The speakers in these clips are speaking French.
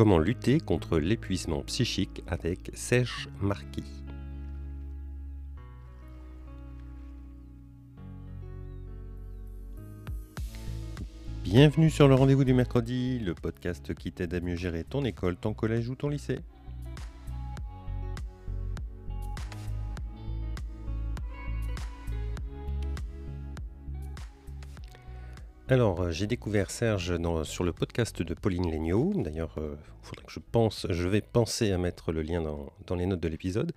Comment lutter contre l'épuisement psychique avec Serge Marquis? Bienvenue sur le rendez-vous du mercredi, le podcast qui t'aide à mieux gérer ton école, ton collège ou ton lycée. Alors, euh, j'ai découvert Serge sur le podcast de Pauline Legnaud. D'ailleurs, il euh, je pense, je vais penser à mettre le lien dans, les notes de l'épisode.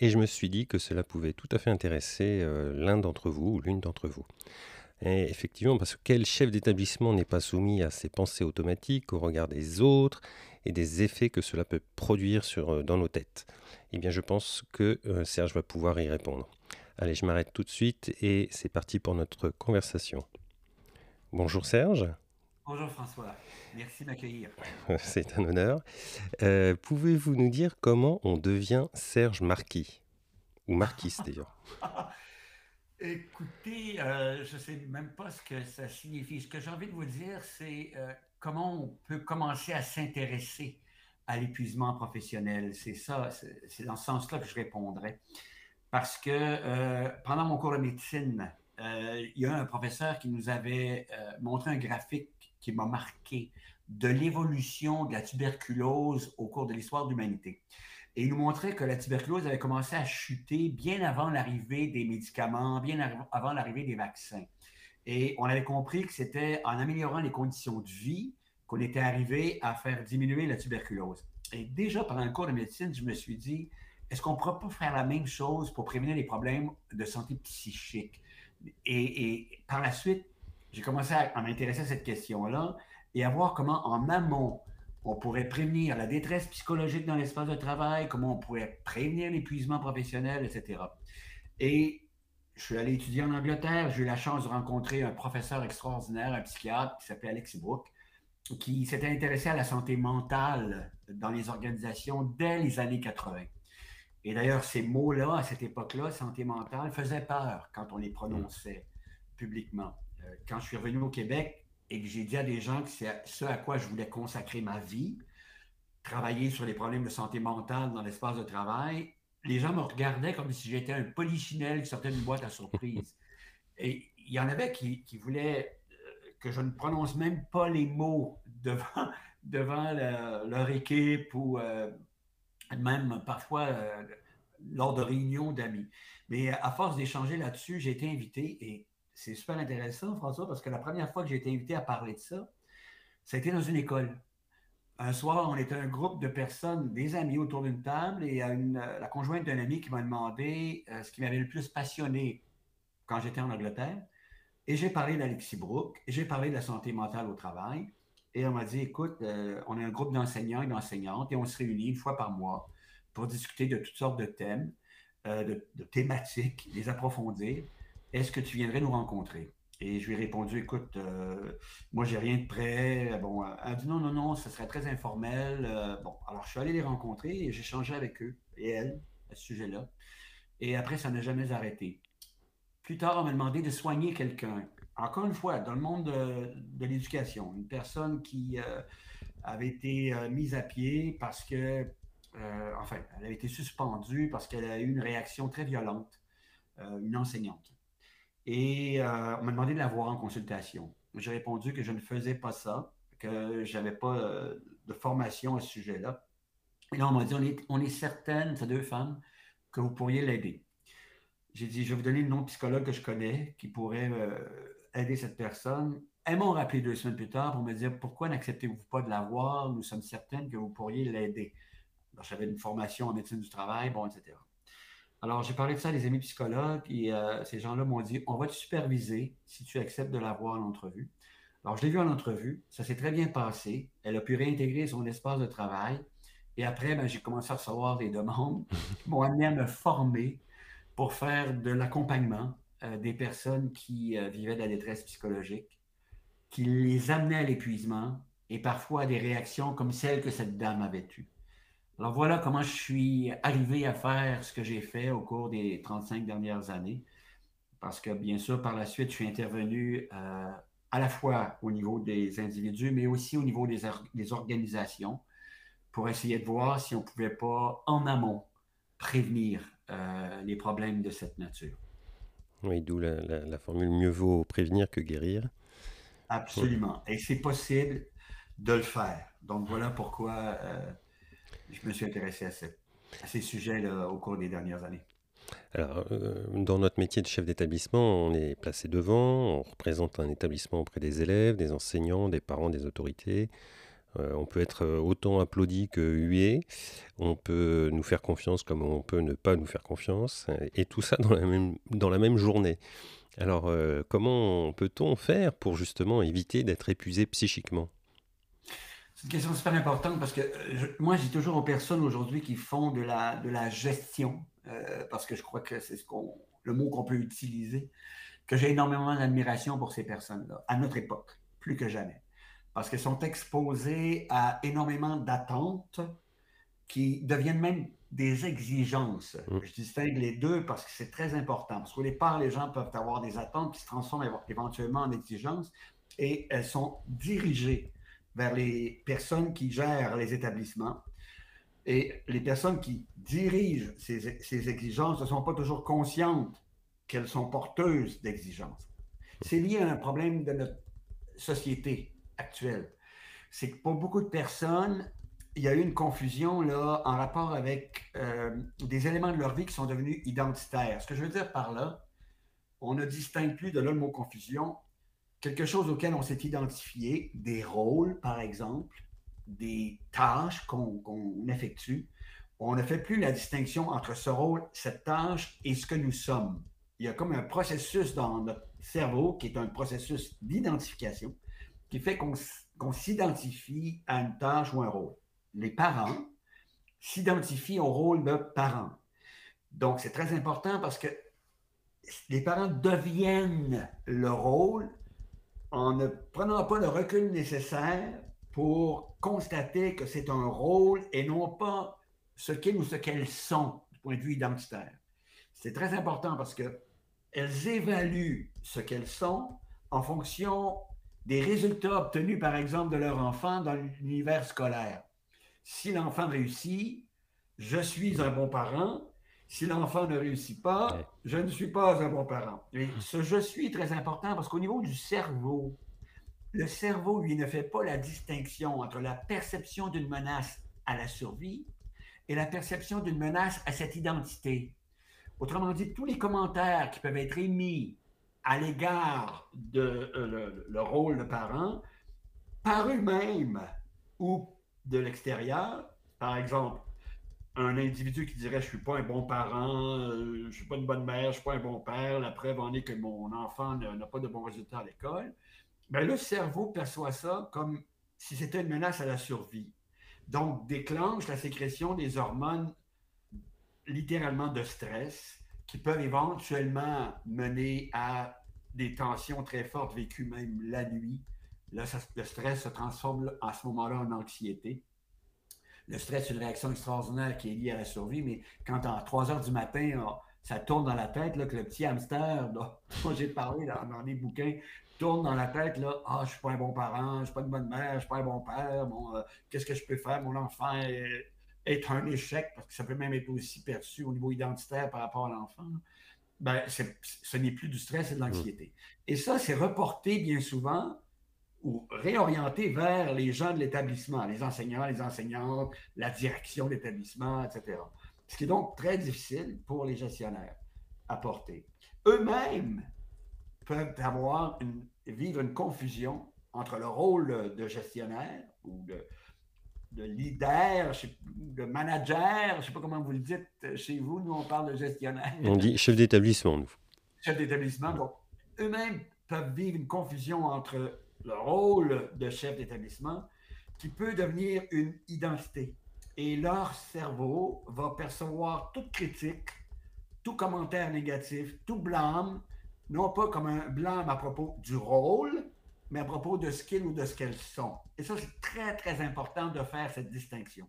Et je me suis dit que cela pouvait tout à fait intéresser euh, l'un d'entre vous ou l'une d'entre vous. Et effectivement, parce que quel chef d'établissement n'est pas soumis à ces pensées automatiques, au regard des autres et des effets que cela peut produire dans nos têtes? Eh bien, je pense que Serge va pouvoir y répondre. Allez, je m'arrête tout de suite et c'est parti pour notre conversation. Bonjour Serge. Bonjour François, merci de m'accueillir. c'est un honneur. Euh, pouvez-vous nous dire comment on devient Serge Marquis? Ou Marquis d'ailleurs Écoutez, euh, je ne sais même pas ce que ça signifie. Ce que j'ai envie de vous dire, c'est euh, comment on peut commencer à s'intéresser à l'épuisement professionnel. C'est ça, c'est dans ce sens-là que je répondrai. Parce que pendant mon cours de médecine, il y a un professeur qui nous avait montré un graphique qui m'a marqué de l'évolution de la tuberculose au cours de l'histoire de l'humanité. Et il nous montrait que la tuberculose avait commencé à chuter bien avant l'arrivée des médicaments, bien avant l'arrivée des vaccins. Et on avait compris que c'était en améliorant les conditions de vie qu'on était arrivé à faire diminuer la tuberculose. Et déjà pendant le cours de médecine, je me suis dit, est-ce qu'on ne pourrait pas faire la même chose pour prévenir les problèmes de santé psychique? Et, par la suite, j'ai commencé à, m'intéresser à cette question-là et à voir comment en amont, on pourrait prévenir la détresse psychologique dans l'espace de travail, comment on pourrait prévenir l'épuisement professionnel, etc. Et je suis allé étudier en Angleterre. J'ai eu la chance de rencontrer un professeur extraordinaire, un psychiatre qui s'appelait Alexis Brooke, qui s'était intéressé à la santé mentale dans les organisations dès les années 80. Et d'ailleurs, ces mots-là, à cette époque-là, santé mentale, faisaient peur quand on les prononçait publiquement. Euh, quand je suis revenu au Québec, et que j'ai dit à des gens que c'est ce à quoi je voulais consacrer ma vie, travailler sur les problèmes de santé mentale dans l'espace de travail, les gens me regardaient comme si j'étais un polichinelle qui sortait d'une boîte à surprise. Et il y en avait qui, voulaient euh, que je ne prononce même pas les mots devant, devant leur équipe ou euh, même parfois euh, lors de réunions d'amis. Mais à force d'échanger là-dessus, j'ai été invité et c'est super intéressant, François, parce que la première fois que j'ai été invité à parler de ça, ça a été dans une école. Un soir, on était un groupe de personnes, des amis autour d'une table, et euh, la conjointe d'un ami qui m'a demandé euh, ce qui m'avait le plus passionné quand j'étais en Angleterre. Et j'ai parlé d'Alexis Brooke, j'ai parlé de la santé mentale au travail. Et on m'a dit, écoute, euh, on est un groupe d'enseignants et d'enseignantes, et on se réunit une fois par mois pour discuter de toutes sortes de thèmes, de, de, thématiques, les approfondir est-ce que tu viendrais nous rencontrer? Et je lui ai répondu, écoute, euh, moi, j'ai rien de prêt. Bon, elle a dit non, non, non, ce serait très informel. Euh, bon, alors je suis allé les rencontrer et j'ai changé avec eux et elle à ce sujet-là. Et après, ça n'a jamais arrêté. Plus tard, on m'a demandé de soigner quelqu'un. Encore une fois, dans le monde de, l'éducation, une personne qui euh, avait été mise à pied parce que, enfin, elle avait été suspendue parce qu'elle a eu une réaction très violente, une enseignante. Et euh, on m'a demandé de la voir en consultation. J'ai répondu que je ne faisais pas ça, que je n'avais pas euh, de formation à ce sujet-là. Et là, on m'a dit, on est, on est certaine, ces deux femmes, que vous pourriez l'aider. J'ai dit, je vais vous donner le nom de psychologue que je connais qui pourrait euh, aider cette personne. Elles m'ont rappelé deux semaines plus tard pour me dire, pourquoi n'acceptez-vous pas de la voir? Nous sommes certaines que vous pourriez l'aider. J'avais une formation en médecine du travail, bon, etc. Alors, j'ai parlé de ça à des amis psychologues et euh, ces gens-là m'ont dit on va te superviser si tu acceptes de la voir en entrevue. Alors, je l'ai vue en entrevue, ça s'est très bien passé. Elle a pu réintégrer son espace de travail. Et après, ben, j'ai commencé à recevoir des demandes qui m'ont amené à me former pour faire de l'accompagnement euh, des personnes qui euh, vivaient de la détresse psychologique, qui les amenaient à l'épuisement et parfois à des réactions comme celles que cette dame avait eues. Alors voilà comment je suis arrivé à faire ce que j'ai fait au cours des 35 dernières années. Parce que bien sûr, par la suite, je suis intervenu euh, à la fois au niveau des individus, mais aussi au niveau des, organisations pour essayer de voir si on ne pouvait pas, en amont, prévenir les problèmes de cette nature. Oui, d'où la, formule mieux vaut prévenir que guérir. Absolument. Et c'est possible de le faire. Donc voilà pourquoi euh, je me suis intéressé à, ces sujets-là au cours des dernières années. Alors, euh, dans notre métier de chef d'établissement, on est placé devant, on représente un établissement auprès des élèves, des enseignants, des parents, des autorités. Euh, on peut être autant applaudi que hué, on peut nous faire confiance comme on peut ne pas nous faire confiance, et tout ça dans la même, dans la même journée. Alors, euh, comment peut-on faire pour justement éviter d'être épuisé psychiquement? C'est une question super importante parce que euh, moi, j'ai toujours aux personnes aujourd'hui qui font de la, de la gestion, euh, parce que je crois que c'est ce le mot qu'on peut utiliser, que j'ai énormément d'admiration pour ces personnes-là, à notre époque, plus que jamais. Parce qu'elles sont exposées à énormément d'attentes qui deviennent même des exigences. Mm. Je distingue les deux parce que c'est très important. Parce qu'au départ, les gens peuvent avoir des attentes qui se transforment éventuellement en exigences et elles sont dirigées vers les personnes qui gèrent les établissements. Et les personnes qui dirigent ces, exigences ne sont pas toujours conscientes qu'elles sont porteuses d'exigences. C'est lié à un problème de notre société actuelle. C'est que pour beaucoup de personnes, il y a eu une confusion là, en rapport avec euh, des éléments de leur vie qui sont devenus identitaires. Ce que je veux dire par là, on ne distingue plus de là le mot confusion quelque chose auquel on s'est identifié, des rôles, par exemple, des tâches qu'on effectue. On ne fait plus la distinction entre ce rôle, cette tâche et ce que nous sommes. Il y a comme un processus dans notre cerveau qui est un processus d'identification qui fait qu'on s'identifie à une tâche ou un rôle. Les parents s'identifient au rôle de parents. Donc, c'est très important parce que les parents deviennent le rôle en ne prenant pas le recul nécessaire pour constater que c'est un rôle et non pas ce qu'ils ou ce qu'elles sont du point de vue identitaire. C'est très important parce qu'elles évaluent ce qu'elles sont en fonction des résultats obtenus, par exemple, de leur enfant dans l'univers scolaire. Si l'enfant réussit, je suis un bon parent. Si l'enfant ne réussit pas, je ne suis pas un bon parent. Et ce je suis est très important parce qu'au niveau du cerveau, le cerveau, lui, ne fait pas la distinction entre la perception d'une menace à la survie et la perception d'une menace à cette identité. Autrement dit, tous les commentaires qui peuvent être émis à l'égard de euh, le, rôle de parent, par eux-mêmes ou de l'extérieur, par exemple, un individu qui dirait je suis pas un bon parent, euh, je suis pas une bonne mère, je suis pas un bon père, la preuve en est que mon enfant n'a pas de bons résultats à l'école, ben le cerveau perçoit ça comme si c'était une menace à la survie. Donc déclenche la sécrétion des hormones littéralement de stress qui peuvent éventuellement mener à des tensions très fortes vécues même la nuit. Là, le stress se transforme à ce moment-là en anxiété le stress, c'est une réaction extraordinaire qui est liée à la survie, mais quand à 3 heures du matin, ça tourne dans la tête, là, que le petit hamster dont, j'ai parlé dans, les bouquins tourne dans la tête, là, ah, je suis pas un bon parent, je suis pas une bonne mère, je suis pas un bon père, bon, euh, qu'est-ce que je peux faire? Mon enfant est, un échec, parce que ça peut même être aussi perçu au niveau identitaire par rapport à l'enfant. Ben, ce n'est plus du stress, c'est de l'anxiété. Et ça, c'est reporté bien souvent ou réorienter vers les gens de l'établissement, les enseignants, les enseignantes, la direction de l'établissement, etc. Ce qui est donc très difficile pour les gestionnaires à porter. Eux-mêmes peuvent avoir vivre une confusion entre le rôle de gestionnaire ou de, de leader, de manager, je ne sais pas comment vous le dites chez vous, nous on parle de gestionnaire. On dit chef d'établissement, nous. Chef d'établissement, donc eux-mêmes peuvent vivre une confusion entre le rôle de chef d'établissement qui peut devenir une identité. Et leur cerveau va percevoir toute critique, tout commentaire négatif, tout blâme, non pas comme un blâme à propos du rôle, mais à propos de ce qu'ils ou de ce qu'elles sont. Et ça, c'est très, très important de faire cette distinction.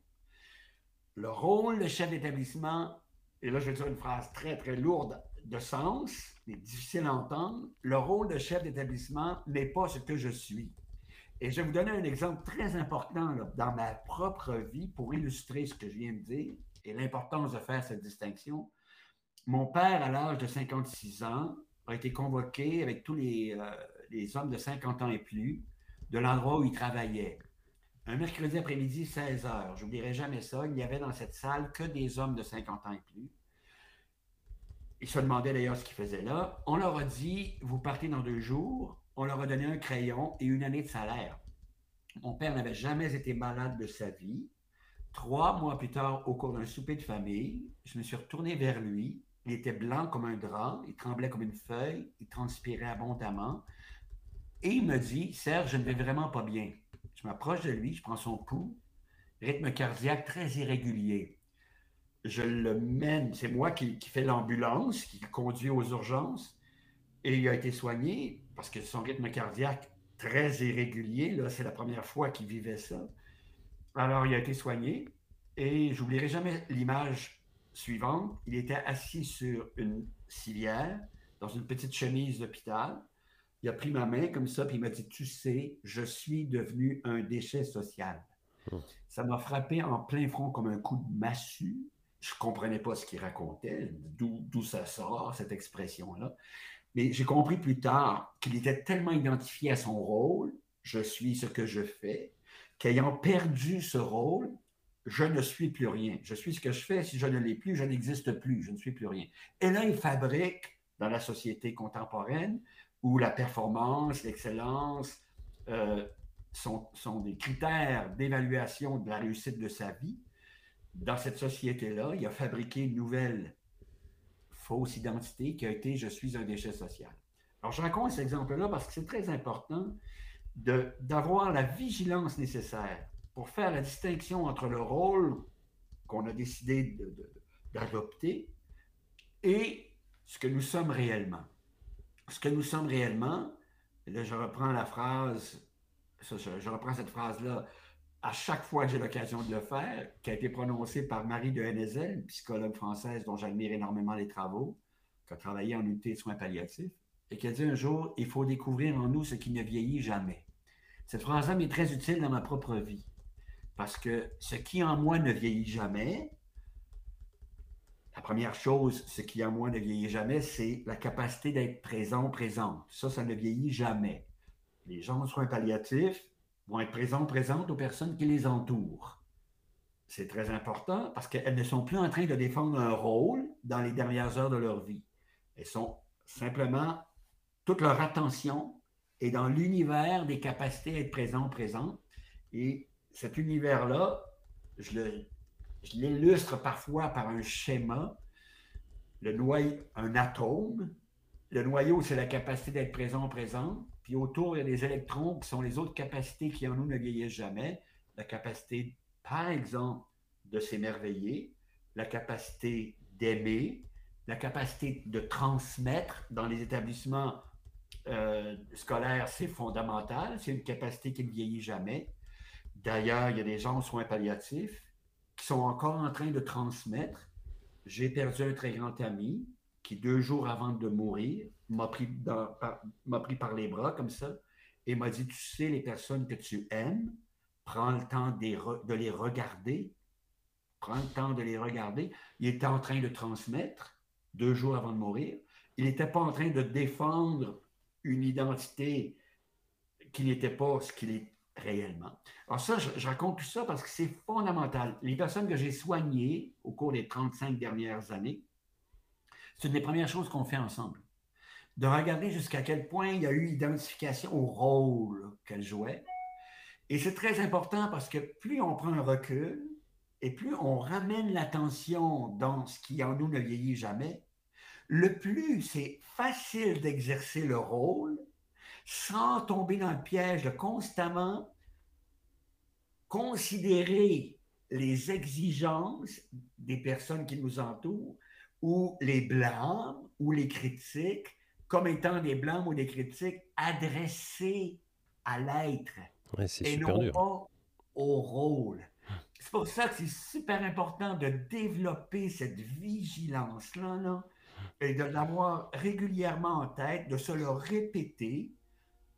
le rôle de chef d'établissement, et là je vais dire une phrase très très lourde de sens, mais difficile à entendre, le rôle de chef d'établissement n'est pas ce que je suis. Et je vais vous donner un exemple très important dans ma propre vie pour illustrer ce que je viens de dire et l'importance de faire cette distinction. Mon père, à l'âge de 56 ans, a été convoqué avec tous les, euh, les hommes de 50 ans et plus de l'endroit où il travaillait. Un mercredi après-midi, 16 heures. Je n'oublierai jamais ça. Il n'y avait dans cette salle que des hommes de 50 ans et plus. Ils se demandaient d'ailleurs ce qu'ils faisaient là. On leur a dit Vous partez dans deux jours. On leur a donné un crayon et une année de salaire. Mon père n'avait jamais été malade de sa vie. Trois mois plus tard, au cours d'un souper de famille, je me suis retourné vers lui. Il était blanc comme un drap, il tremblait comme une feuille, il transpirait abondamment. Et il me dit Serge, je ne vais vraiment pas bien. Je m'approche de lui, je prends son pouls, rythme cardiaque très irrégulier. Je le mène, c'est moi qui, fais l'ambulance, qui conduit aux urgences. Et il a été soigné parce que son rythme cardiaque très irrégulier, là, c'est la première fois qu'il vivait ça. Alors, il a été soigné et j'oublierai jamais l'image suivante. Il était assis sur une civière dans une petite chemise d'hôpital. Il a pris ma main comme ça, puis il m'a dit Tu sais, je suis devenu un déchet social. Oh. Ça m'a frappé en plein front comme un coup de massue. Je ne comprenais pas ce qu'il racontait, d'où ça sort, cette expression-là. Mais j'ai compris plus tard qu'il était tellement identifié à son rôle, je suis ce que je fais, qu'ayant perdu ce rôle, je ne suis plus rien. Je suis ce que je fais. Si je ne l'ai plus, je n'existe plus. Je ne suis plus rien. Et là, il fabrique dans la société contemporaine où la performance, l'excellence euh, sont, sont, des critères d'évaluation de la réussite de sa vie. Dans cette société-là, il a fabriqué une nouvelle fausse identité qui a été je suis un déchet social. Alors, je raconte cet exemple-là parce que c'est très important d'avoir la vigilance nécessaire pour faire la distinction entre le rôle qu'on a décidé d'adopter et ce que nous sommes réellement. Ce que nous sommes réellement, là, je reprends la phrase, je reprends cette phrase-là à chaque fois que j'ai l'occasion de le faire, qui a été prononcé par Marie de Hennezel, psychologue française dont j'admire énormément les travaux, qui a travaillé en unité de soins palliatifs, et qui a dit un jour Il faut découvrir en nous ce qui ne vieillit jamais. Cette phrase-là m'est très utile dans ma propre vie, parce que ce qui en moi ne vieillit jamais, la première chose, ce qui en moi ne vieillit jamais, c'est la capacité d'être présent, présente. Ça, ça ne vieillit jamais. Les gens en soins palliatifs, vont être présentes, présentes aux personnes qui les entourent. C'est très important parce qu'elles ne sont plus en train de défendre un rôle dans les dernières heures de leur vie. Elles sont simplement, toute leur attention est dans l'univers des capacités à être présent, présent. Et cet univers-là, je l'illustre parfois par un schéma. Le noyau, un atome. Le noyau, c'est la capacité d'être présent, présent. Puis autour, il y a les électrons qui sont les autres capacités qui en nous ne vieillissent jamais. La capacité, par exemple, de s'émerveiller, la capacité d'aimer, la capacité de transmettre dans les établissements euh, scolaires, c'est fondamental. C'est une capacité qui ne vieillit jamais. D'ailleurs, il y a des gens en soins palliatifs qui sont encore en train de transmettre. J'ai perdu un très grand ami qui, deux jours avant de mourir, m'a pris, par, les bras comme ça et m'a dit, tu sais, les personnes que tu aimes, prends le temps de les regarder. Prends le temps de les regarder. Il était en train de transmettre deux jours avant de mourir. Il n'était pas en train de défendre une identité qui n'était pas ce qu'il est réellement. Alors ça, je, raconte tout ça parce que c'est fondamental. Les personnes que j'ai soignées au cours des 35 dernières années, c'est une des premières choses qu'on fait ensemble de regarder jusqu'à quel point il y a eu identification au rôle qu'elle jouait. Et c'est très important parce que plus on prend un recul et plus on ramène l'attention dans ce qui en nous ne vieillit jamais, le plus c'est facile d'exercer le rôle sans tomber dans le piège de constamment considérer les exigences des personnes qui nous entourent ou les blâmes ou les critiques comme étant des blancs ou des critiques adressés à l'être et non pas au rôle. C'est pour ça que c'est super important de développer cette vigilance-là là, et de l'avoir régulièrement en tête, de se le répéter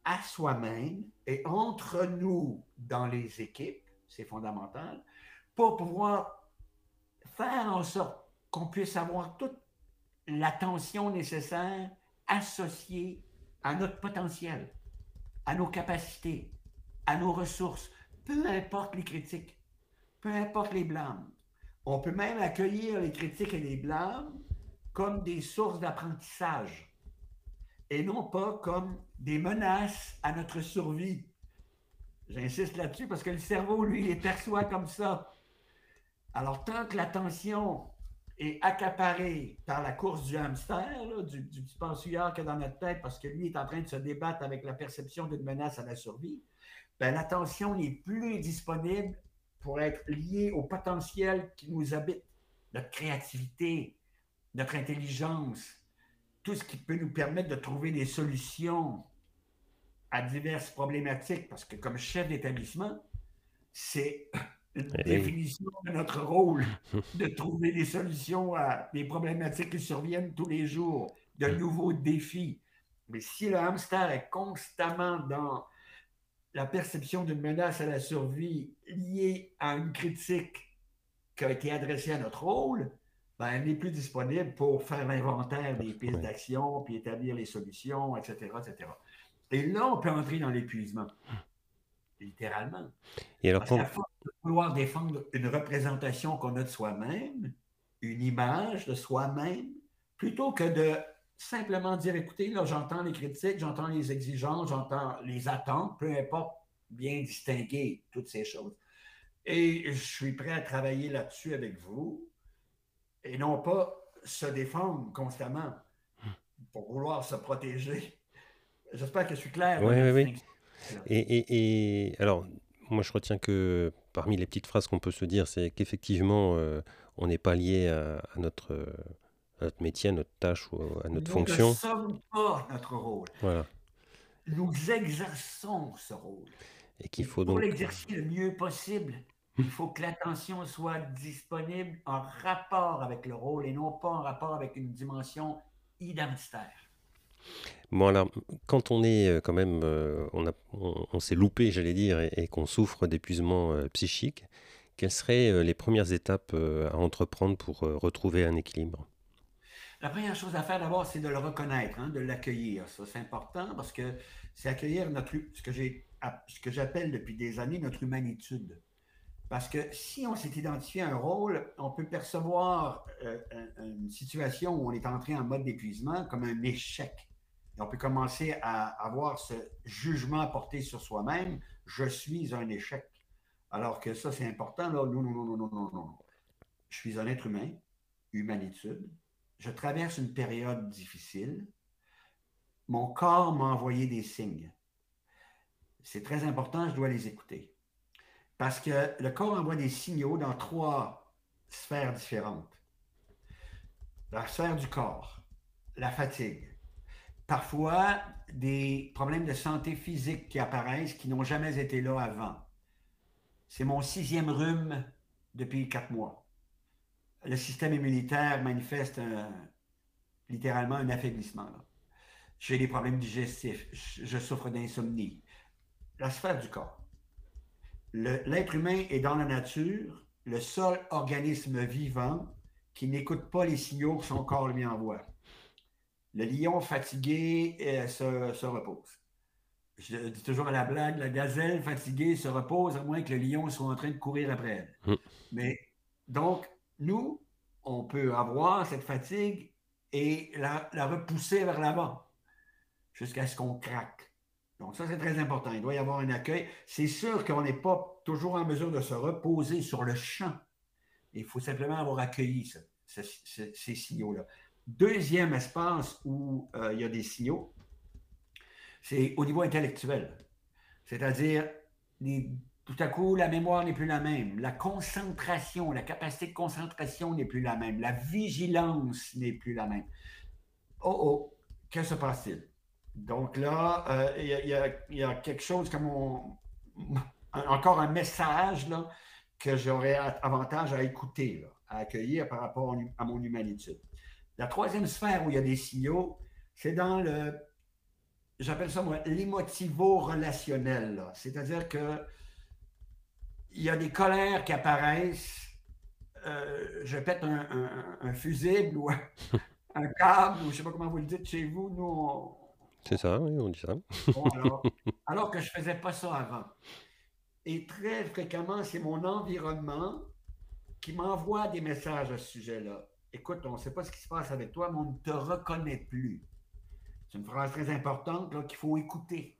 à soi-même et entre nous dans les équipes, c'est fondamental, pour pouvoir faire en sorte qu'on puisse avoir toute l'attention nécessaire associée à notre potentiel, à nos capacités, à nos ressources, peu importe les critiques, peu importe les blâmes. On peut même accueillir les critiques et les blâmes comme des sources d'apprentissage et non pas comme des menaces à notre survie. J'insiste là-dessus parce que le cerveau, lui, les perçoit comme ça. Alors, tant que l'attention est accaparée par la course du hamster, du, petit pensouillard qu'il a dans notre tête, parce que lui est en train de se débattre avec la perception d'une menace à la survie, ben, l'attention n'est plus disponible pour être liée au potentiel qui nous habite, notre créativité, notre intelligence, tout ce qui peut nous permettre de trouver des solutions à diverses problématiques, parce que comme chef d'établissement, c'est une eh définition de notre rôle de trouver des solutions à des problématiques qui surviennent tous les jours, de nouveaux défis. Mais si le hamster est constamment dans la perception d'une menace à la survie liée à une critique qui a été adressée à notre rôle, ben, elle n'est plus disponible pour faire l'inventaire des pistes d'action, puis établir les solutions, etc., etc. Et là, on peut entrer dans l'épuisement, littéralement. Et alors, Parce force de vouloir défendre une représentation qu'on a de soi-même, une image de soi-même, plutôt que de simplement dire, écoutez, là, j'entends les critiques, j'entends les exigences, j'entends les attentes, peu importe, bien distinguer toutes ces choses. Et je suis prêt à travailler là-dessus avec vous et non pas se défendre constamment pour vouloir se protéger. J'espère que je suis clair. Oui, oui, oui. Et, alors, moi, je retiens que parmi les petites phrases qu'on peut se dire, c'est qu'effectivement, euh, on n'est pas lié à, notre, notre, métier, à notre tâche ou à notre fonction. Nous ne sommes pas notre rôle. Voilà. Nous exerçons ce rôle. Et qu'il faut donc. Pour l'exercer le mieux possible, il faut que l'attention soit disponible en rapport avec le rôle et non pas en rapport avec une dimension identitaire. Bon alors, quand on est euh, quand même, euh, on, s'est loupé, j'allais dire, et, qu'on souffre d'épuisement euh, psychique, quelles seraient les premières étapes à entreprendre pour retrouver un équilibre? La première chose à faire d'abord, c'est de le reconnaître, hein, de l'accueillir. Ça, c'est important parce que c'est accueillir notre, ce que j'ai, ce que j'appelle depuis des années notre humanitude. Parce que si on s'est identifié un rôle, on peut percevoir euh, une situation où on est entré en mode d'épuisement comme un échec. Et on peut commencer à avoir ce jugement porté sur soi-même, je suis un échec. Alors que ça, c'est important. Là. Non, non, non, non, non, non, non. Je suis un être humain, humanitude. Je traverse une période difficile. Mon corps m'a envoyé des signes. C'est très important, je dois les écouter. Parce que le corps envoie des signaux dans trois sphères différentes. La sphère du corps, la fatigue, parfois des problèmes de santé physique qui apparaissent qui n'ont jamais été là avant. C'est mon sixième rhume depuis quatre mois. Le système immunitaire manifeste littéralement un affaiblissement. J'ai des problèmes digestifs, je souffre d'insomnie. La sphère du corps l'être humain est dans la nature le seul organisme vivant qui n'écoute pas les signaux que son corps lui envoie. Le lion fatigué euh, se, repose. Je dis toujours à la blague, la gazelle fatiguée se repose à moins que le lion soit en train de courir après elle. Mm. Mais donc, nous, on peut avoir cette fatigue et la, la repousser vers l'avant jusqu'à ce qu'on craque. Donc, ça, c'est très important. Il doit y avoir un accueil. C'est sûr qu'on n'est pas toujours en mesure de se reposer sur le champ. Il faut simplement avoir accueilli ces signaux-là. Deuxième espace où euh, il y a des signaux, c'est au niveau intellectuel. C'est-à-dire, tout à coup, la mémoire n'est plus la même. La concentration, la capacité de concentration n'est plus la même. La vigilance n'est plus la même. Oh, oh, que se passe-t-il? Donc là, euh, il y, a quelque chose comme encore un message là, que j'aurais avantage à écouter, à accueillir par rapport à mon humanitude. La troisième sphère où il y a des signaux, c'est dans le, j'appelle ça moi, l'émotivo-relationnel. C'est-à-dire que il y a des colères qui apparaissent. Euh, je pète un, fusible ou un, câble, ou je ne sais pas comment vous le dites chez vous. Nous, C'est ça, oui, on dit ça. alors, que je ne faisais pas ça avant. Et très fréquemment, c'est mon environnement qui m'envoie des messages à ce sujet-là. Écoute, on ne sait pas ce qui se passe avec toi, mais on ne te reconnaît plus. C'est une phrase très importante qu'il faut écouter.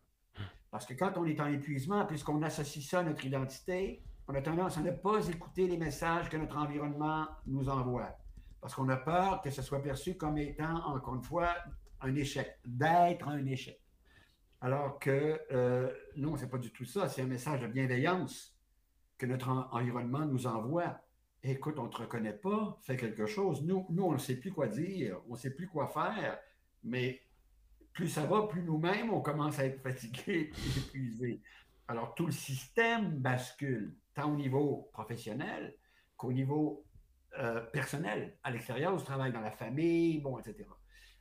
Parce que quand on est en épuisement, puisqu'on associe ça à notre identité, on a tendance à ne pas écouter les messages que notre environnement nous envoie. Parce qu'on a peur que ce soit perçu comme étant, encore une fois, un échec, d'être un échec. Alors que euh, non, ce n'est pas du tout ça. C'est un message de bienveillance que notre environnement nous envoie. Écoute, on ne te reconnaît pas, fais quelque chose. Nous, nous on ne sait plus quoi dire, on ne sait plus quoi faire, mais plus ça va, plus nous-mêmes, on commence à être fatigués et épuisés. Alors, tout le système bascule, tant au niveau professionnel qu'au niveau euh, personnel, à l'extérieur, au travail, dans la famille, bon, etc.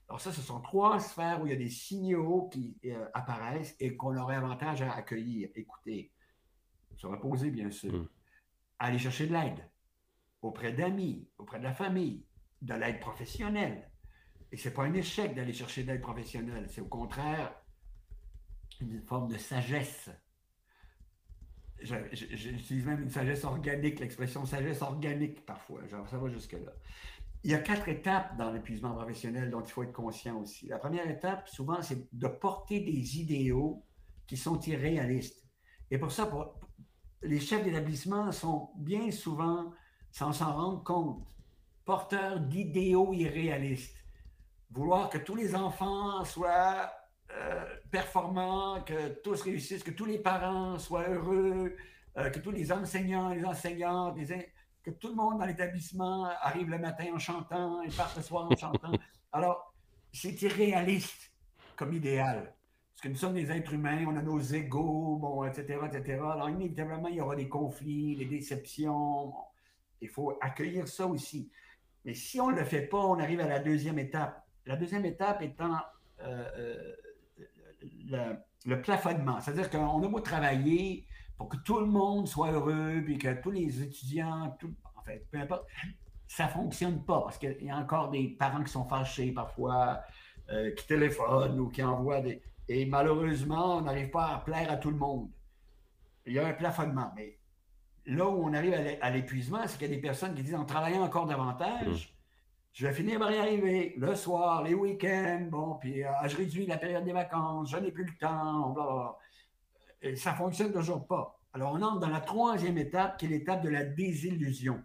Alors ça, ce sont trois sphères où il y a des signaux qui euh, apparaissent et qu'on aurait avantage à accueillir, écouter, se reposer, bien sûr, hmm. aller chercher de l'aide auprès d'amis, auprès de la famille, de l'aide professionnelle, et ce n'est pas un échec d'aller chercher de l'aide professionnelle, c'est au contraire une forme de sagesse. J'utilise même une sagesse organique, l'expression sagesse organique parfois, genre, ça va jusque-là. Il y a quatre étapes dans l'épuisement professionnel dont il faut être conscient aussi. La première étape, souvent, c'est de porter des idéaux qui sont irréalistes. Et pour ça, les chefs d'établissement sont bien souvent, sans s'en rendre compte, porteurs d'idéaux irréalistes vouloir que tous les enfants soient euh, performants, que tous réussissent, que tous les parents soient heureux, euh, que tous les enseignants, les enseignantes, que tout le monde dans l'établissement arrive le matin en chantant et parte le soir en chantant. Alors, c'est irréaliste comme idéal. Parce que nous sommes des êtres humains, on a nos égaux, bon, etc., etc. Alors, inévitablement, il y aura des conflits, des déceptions. Il faut accueillir ça aussi. Mais si on ne le fait pas, on arrive à la deuxième étape. La deuxième étape étant euh, euh, le, plafonnement. C'est-à-dire qu'on a beau travailler pour que tout le monde soit heureux, puis que tous les étudiants, en fait, peu importe, ça ne fonctionne pas parce qu'il y a encore des parents qui sont fâchés parfois, euh, qui téléphonent ou qui envoient des. Et malheureusement, on n'arrive pas à plaire à tout le monde. Il y a un plafonnement. Mais là où on arrive à l'épuisement, c'est qu'il y a des personnes qui disent en travaillant encore davantage, je vais finir par y arriver. Le soir, les week-ends, bon, puis euh, je réduis la période des vacances, je n'ai plus le temps, bla, Ça ne fonctionne toujours pas. Alors, on entre dans la troisième étape, qui est l'étape de la désillusion.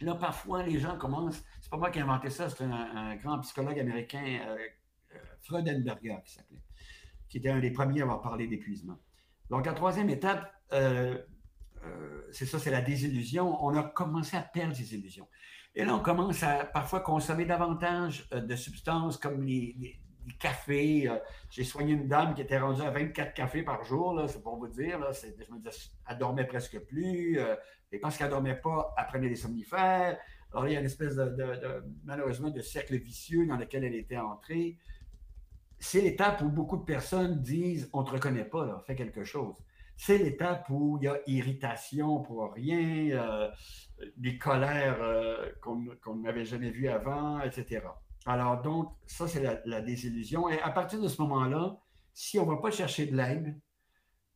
Là, parfois, les gens commencent. C'est pas moi qui ai inventé ça, c'est un, grand psychologue américain, euh, euh, Freudenberger, qui s'appelait, qui était un des premiers à avoir parlé d'épuisement. Donc, la troisième étape, c'est ça, c'est la désillusion. On a commencé à perdre des illusions. Et là, on commence à parfois consommer davantage euh, de substances comme les, cafés. Euh, j'ai soigné une dame qui était rendue à 24 cafés par jour, c'est pour vous dire. je me disais, elle dormait presque plus. Euh, et parce qu'elle ne dormait pas, elle prenait des somnifères. Alors, il y a une espèce de, malheureusement, de cercle vicieux dans lequel elle était entrée. C'est l'étape où beaucoup de personnes disent on ne te reconnaît pas, fais quelque chose. C'est l'étape où il y a irritation pour rien, des colères euh, qu'on n'avait jamais vues avant, etc. Alors, donc, ça, c'est la, désillusion. Et à partir de ce moment-là, si on ne va pas chercher de l'aide,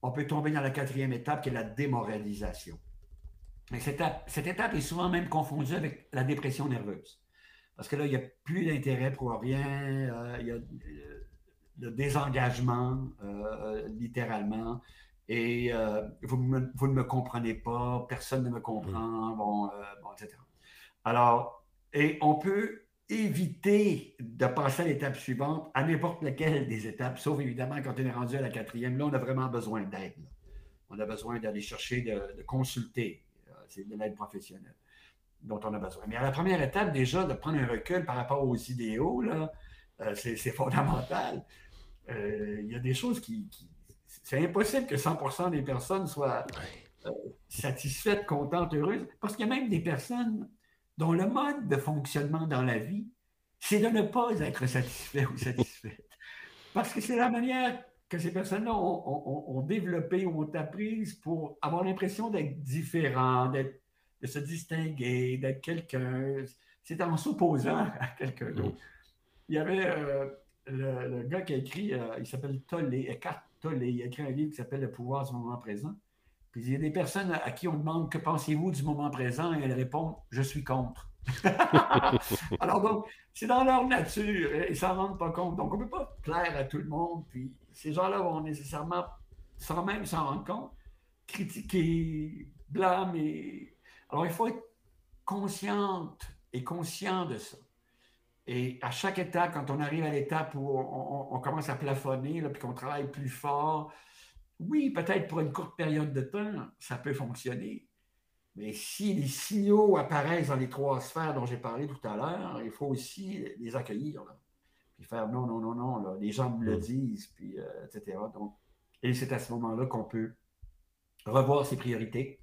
on peut tomber dans la quatrième étape qui est la démoralisation. cette, cette, étape est souvent même confondue avec la dépression nerveuse. Parce que là, il n'y a plus d'intérêt pour rien, euh, il y a euh, le désengagement, littéralement et euh, vous, ne me comprenez pas, personne ne me comprend, mm. bon, euh, bon, etc. Alors, et on peut éviter de passer à l'étape suivante à n'importe laquelle des étapes, sauf évidemment quand on est rendu à la quatrième. Là, on a vraiment besoin d'aide. On a besoin d'aller chercher, de, consulter. Euh, c'est de l'aide professionnelle dont on a besoin. Mais à la première étape, déjà, de prendre un recul par rapport aux idéaux, là, c'est fondamental. Il y a des choses qui c'est impossible que 100% des personnes soient satisfaites, contentes, heureuses. Parce qu'il y a même des personnes dont le mode de fonctionnement dans la vie, c'est de ne pas être satisfait ou satisfaite. Parce que c'est la manière que ces personnes-là ont, développé ou ont appris pour avoir l'impression d'être différents, de se distinguer, d'être quelqu'un. C'est en s'opposant à quelqu'un d'autre. Il y avait euh, le, gars qui a écrit, euh, il s'appelle Tollé, Eckhart Tollé, il a écrit un livre qui s'appelle Le pouvoir du moment présent. Il y a des personnes à qui on demande que pensez-vous du moment présent? Et elles répondent je suis contre. Alors donc, c'est dans leur nature ils s'en rendent pas compte. Donc on ne peut pas plaire à tout le monde. Puis ces gens-là vont nécessairement, sans même s'en rendre compte, critiquer, blâmer. Alors il faut être consciente et conscient de ça. Et à chaque étape, quand on arrive à l'étape où on, commence à plafonner, puis qu'on travaille plus fort, oui, peut-être pour une courte période de temps, ça peut fonctionner. Mais si les signaux apparaissent dans les trois sphères dont j'ai parlé tout à l'heure, il faut aussi les accueillir. Puis faire non, non, non, non, les gens me le mm. disent, puis, euh, etc. Donc, et c'est à ce moment-là qu'on peut revoir ses priorités,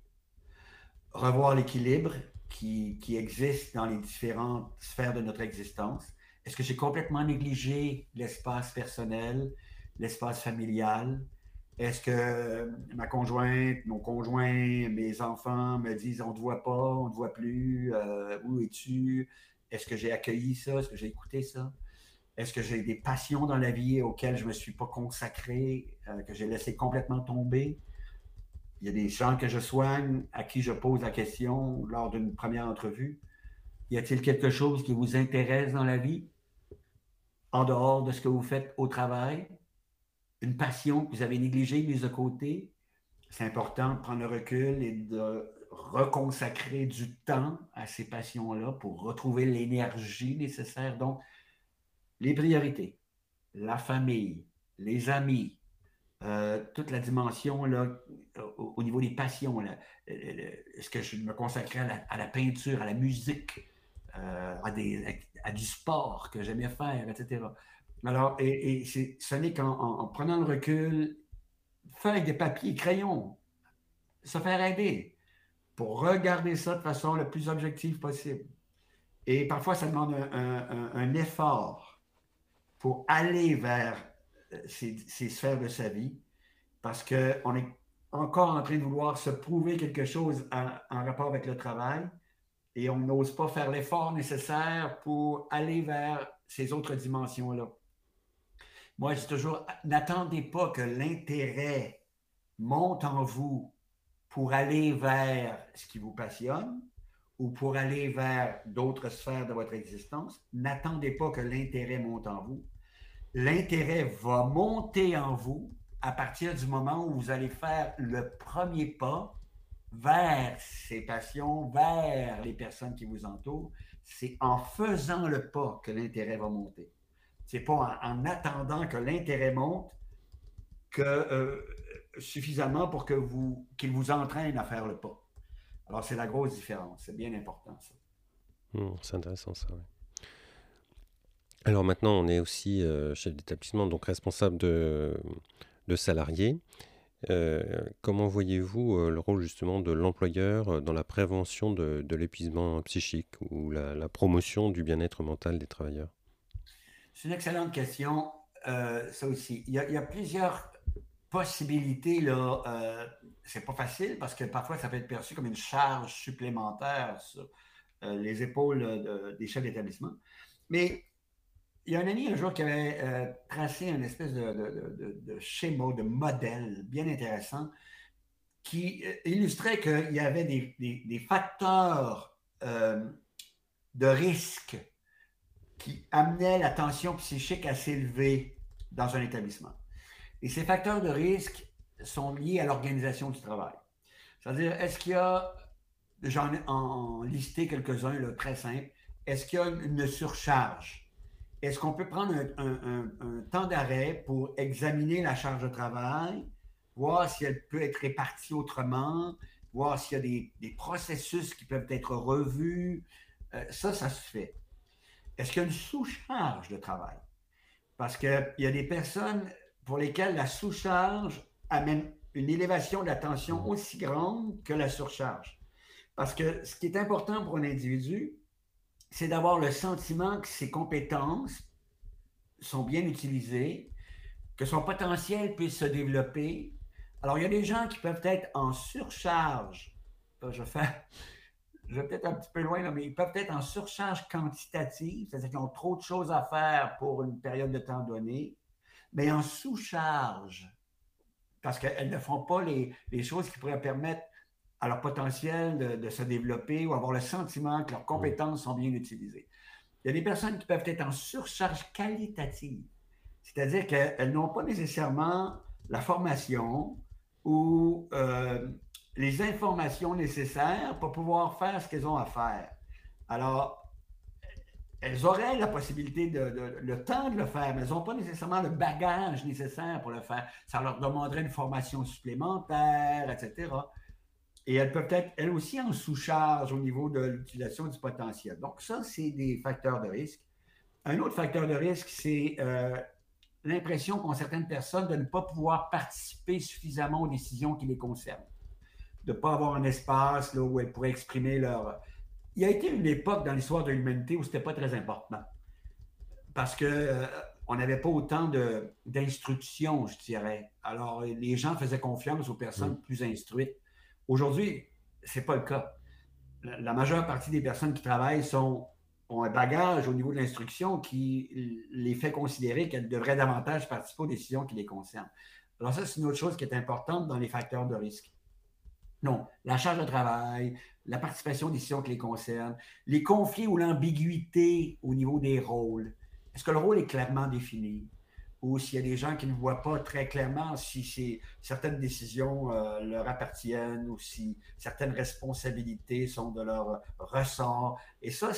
revoir l'équilibre qui, qui, existe dans les différentes sphères de notre existence. Est-ce que j'ai complètement négligé l'espace personnel, l'espace familial? Est-ce que ma conjointe, mon conjoint, mes enfants me disent on ne te voit pas, on ne te voit plus, euh, où es-tu? Est-ce que j'ai accueilli ça? Est-ce que j'ai écouté ça? Est-ce que j'ai des passions dans la vie auxquelles je ne me suis pas consacré, euh, que j'ai laissé complètement tomber? Il y a des gens que je soigne à qui je pose la question lors d'une première entrevue. Y a-t-il quelque chose qui vous intéresse dans la vie, en dehors de ce que vous faites au travail? Une passion que vous avez négligée, mise de côté, c'est important de prendre le recul et de reconsacrer du temps à ces passions-là pour retrouver l'énergie nécessaire. Donc, les priorités, la famille, les amis, euh, toute la dimension là, au, niveau des passions. Est-ce que je me consacrais à la, peinture, à la musique, euh, à, à, du sport que j'aimais faire, etc. Alors, et, ce n'est qu'en prenant le recul, avec des papiers, crayons, se faire aider pour regarder ça de façon la plus objective possible. Et parfois, ça demande un, effort pour aller vers euh, ces, sphères de sa vie, parce qu'on est encore en train de vouloir se prouver quelque chose en rapport avec le travail, et on n'ose pas faire l'effort nécessaire pour aller vers ces autres dimensions-là. Moi, dis toujours, n'attendez pas que l'intérêt monte en vous pour aller vers ce qui vous passionne ou pour aller vers d'autres sphères de votre existence. N'attendez pas que l'intérêt monte en vous. L'intérêt va monter en vous à partir du moment où vous allez faire le premier pas vers ces passions, vers les personnes qui vous entourent. C'est en faisant le pas que l'intérêt va monter. C'est pas en, attendant que l'intérêt monte que euh, suffisamment pour que vous qu'il vous entraîne à faire le pas. Alors c'est la grosse différence. C'est bien important ça. Hmm, c'est intéressant ça. Alors maintenant, on est aussi euh, chef d'établissement, donc responsable de, de salariés. Euh, comment voyez-vous le rôle justement de l'employeur dans la prévention de, l'épuisement psychique ou la promotion du bien-être mental des travailleurs? C'est une excellente question, euh, ça aussi. Il y, a, plusieurs possibilités, là. Euh, c'est pas facile parce que parfois ça peut être perçu comme une charge supplémentaire sur euh, les épaules des chefs d'établissement. Mais il y a un ami un jour qui avait tracé une espèce de, schéma, de modèle bien intéressant qui illustrait qu'il y avait des facteurs de risque qui amenait la tension psychique à s'élever dans un établissement. Et ces facteurs de risque sont liés à l'organisation du travail. C'est-à-dire, est-ce qu'il y a, j'en ai en listé quelques-uns, très simples, est-ce qu'il y a une surcharge? Est-ce qu'on peut prendre un, temps d'arrêt pour examiner la charge de travail, voir si elle peut être répartie autrement, voir s'il y a des, processus qui peuvent être revus? Euh, ça, ça se fait. Est-ce qu'il y a une sous-charge de travail? Parce qu'il y a des personnes pour lesquelles la sous-charge amène une élévation de la tension aussi grande que la surcharge. Parce que ce qui est important pour un individu, c'est d'avoir le sentiment que ses compétences sont bien utilisées, que son potentiel puisse se développer. Alors, il y a des gens qui peuvent être en surcharge. Je vais faire, je vais peut-être un petit peu loin, mais ils peuvent être en surcharge quantitative, c'est-à-dire qu'ils ont trop de choses à faire pour une période de temps donnée, mais en sous-charge, parce qu'elles ne font pas les, choses qui pourraient permettre à leur potentiel de, se développer ou avoir le sentiment que leurs compétences sont bien utilisées. Il y a des personnes qui peuvent être en surcharge qualitative, c'est-à-dire qu'elles n'ont pas nécessairement la formation ou euh, les informations nécessaires pour pouvoir faire ce qu'elles ont à faire. Alors, elles auraient la possibilité, de, le temps de le faire, mais elles n'ont pas nécessairement le bagage nécessaire pour le faire. Ça leur demanderait une formation supplémentaire, etc. Et elles peuvent être, elles aussi, en sous-charge au niveau de l'utilisation du potentiel. Donc, ça, c'est des facteurs de risque. Un autre facteur de risque, c'est euh, l'impression qu'ont certaines personnes de ne pas pouvoir participer suffisamment aux décisions qui les concernent de ne pas avoir un espace là, où elles pourraient exprimer leur. Il y a été une époque dans l'histoire de l'humanité où ce n'était pas très important. Parce qu'on euh, n'avait pas autant d'instructions, je dirais. Alors, les gens faisaient confiance aux personnes plus instruites. Aujourd'hui, ce n'est pas le cas. La, majeure partie des personnes qui travaillent sont, ont un bagage au niveau de l'instruction qui les fait considérer qu'elles devraient davantage participer aux décisions qui les concernent. Alors ça, c'est une autre chose qui est importante dans les facteurs de risque. Non, la charge de travail, la participation aux décisions qui les concernent, les conflits ou l'ambiguïté au niveau des rôles. Est-ce que le rôle est clairement défini? Ou s'il y a des gens qui ne voient pas très clairement si certaines décisions euh, leur appartiennent ou si certaines responsabilités sont de leur ressort. Et ça,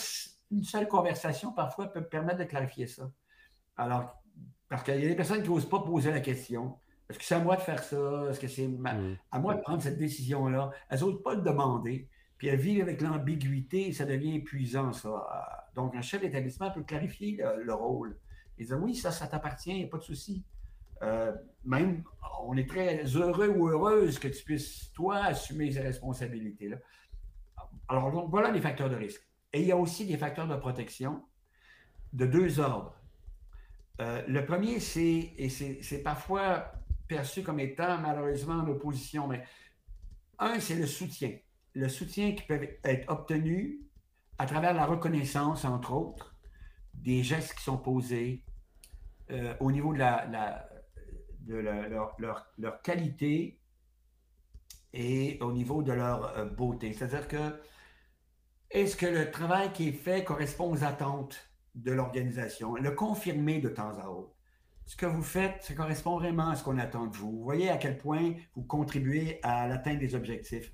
une seule conversation parfois peut permettre de clarifier ça. Alors, parce qu'il y a des personnes qui n'osent pas poser la question. Est-ce que c'est à moi de faire ça? Est-ce que c'est mm. à moi de prendre cette décision-là? Elles n'osent pas le demander. Puis elles vivent avec l'ambiguïté et ça devient épuisant, ça. Donc, un chef d'établissement peut clarifier le, rôle. Et dire oui, ça, ça t'appartient, il n'y a pas de souci. Euh, même, on est très heureux ou heureuse que tu puisses, toi, assumer ces responsabilités-là. Alors, donc, voilà les facteurs de risque. Et il y a aussi des facteurs de protection de deux ordres. Euh, le premier, c'est, et c'est parfois perçu comme étant malheureusement en opposition. Mais un, c'est le soutien. Le soutien qui peut être obtenu à travers la reconnaissance, entre autres, des gestes qui sont posés euh, au niveau de, leur, qualité et au niveau de leur euh, beauté. C'est-à-dire que est-ce que le travail qui est fait correspond aux attentes de l'organisation, le confirmer de temps à autre ce que vous faites, ça correspond vraiment à ce qu'on attend de vous. Vous voyez à quel point vous contribuez à l'atteinte des objectifs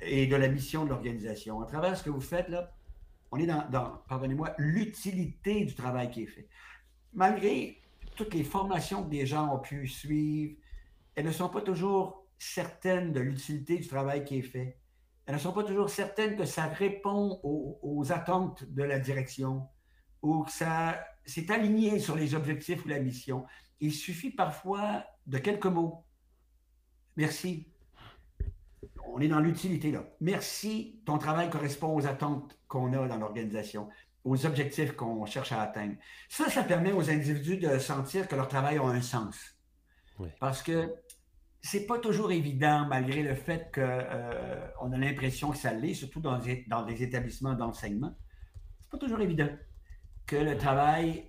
et de la mission de l'organisation. À travers ce que vous faites, là, on est dans, pardonnez-moi, l'utilité du travail qui est fait. Malgré toutes les formations que des gens ont pu suivre, elles ne sont pas toujours certaines de l'utilité du travail qui est fait. Elles ne sont pas toujours certaines que ça répond aux attentes de la direction ou que ça c'est aligné sur les objectifs ou la mission. Il suffit parfois de quelques mots. Merci. On est dans l'utilité là. Merci, ton travail correspond aux attentes qu'on a dans l'organisation, aux objectifs qu'on cherche à atteindre. Ça, ça permet aux individus de sentir que leur travail a un sens. Parce que c'est pas toujours évident, malgré le fait qu'on euh, a l'impression que ça l'est, surtout dans des, dans des établissements d'enseignement. C'est pas toujours évident que le travail,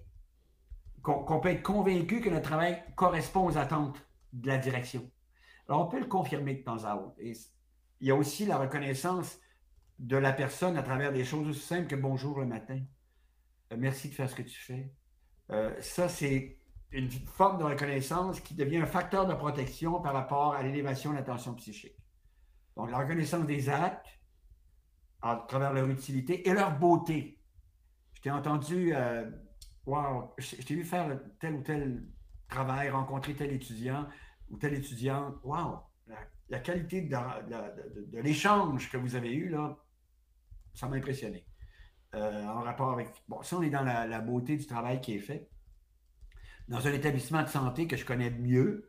qu'on peut être convaincu que notre travail correspond aux attentes de la direction. Alors, on peut le confirmer de temps à autre. Et il y a aussi la reconnaissance de la personne à travers des choses aussi simples que bonjour le matin. Euh, merci de faire ce que tu fais. Euh, ça, c'est une forme de reconnaissance qui devient un facteur de protection par rapport à l'élévation de la tension psychique. Donc, la reconnaissance des actes à travers leur utilité et leur beauté. Je t'ai entendu, euh, wow, je, t'ai vu faire tel ou tel travail, rencontrer tel étudiant ou tel étudiant. Wow, la, qualité de, l'échange que vous avez eu, là, ça m'a impressionné. Euh, en rapport avec. Bon, ça, on est dans la, beauté du travail qui est fait. Dans un établissement de santé que je connais mieux,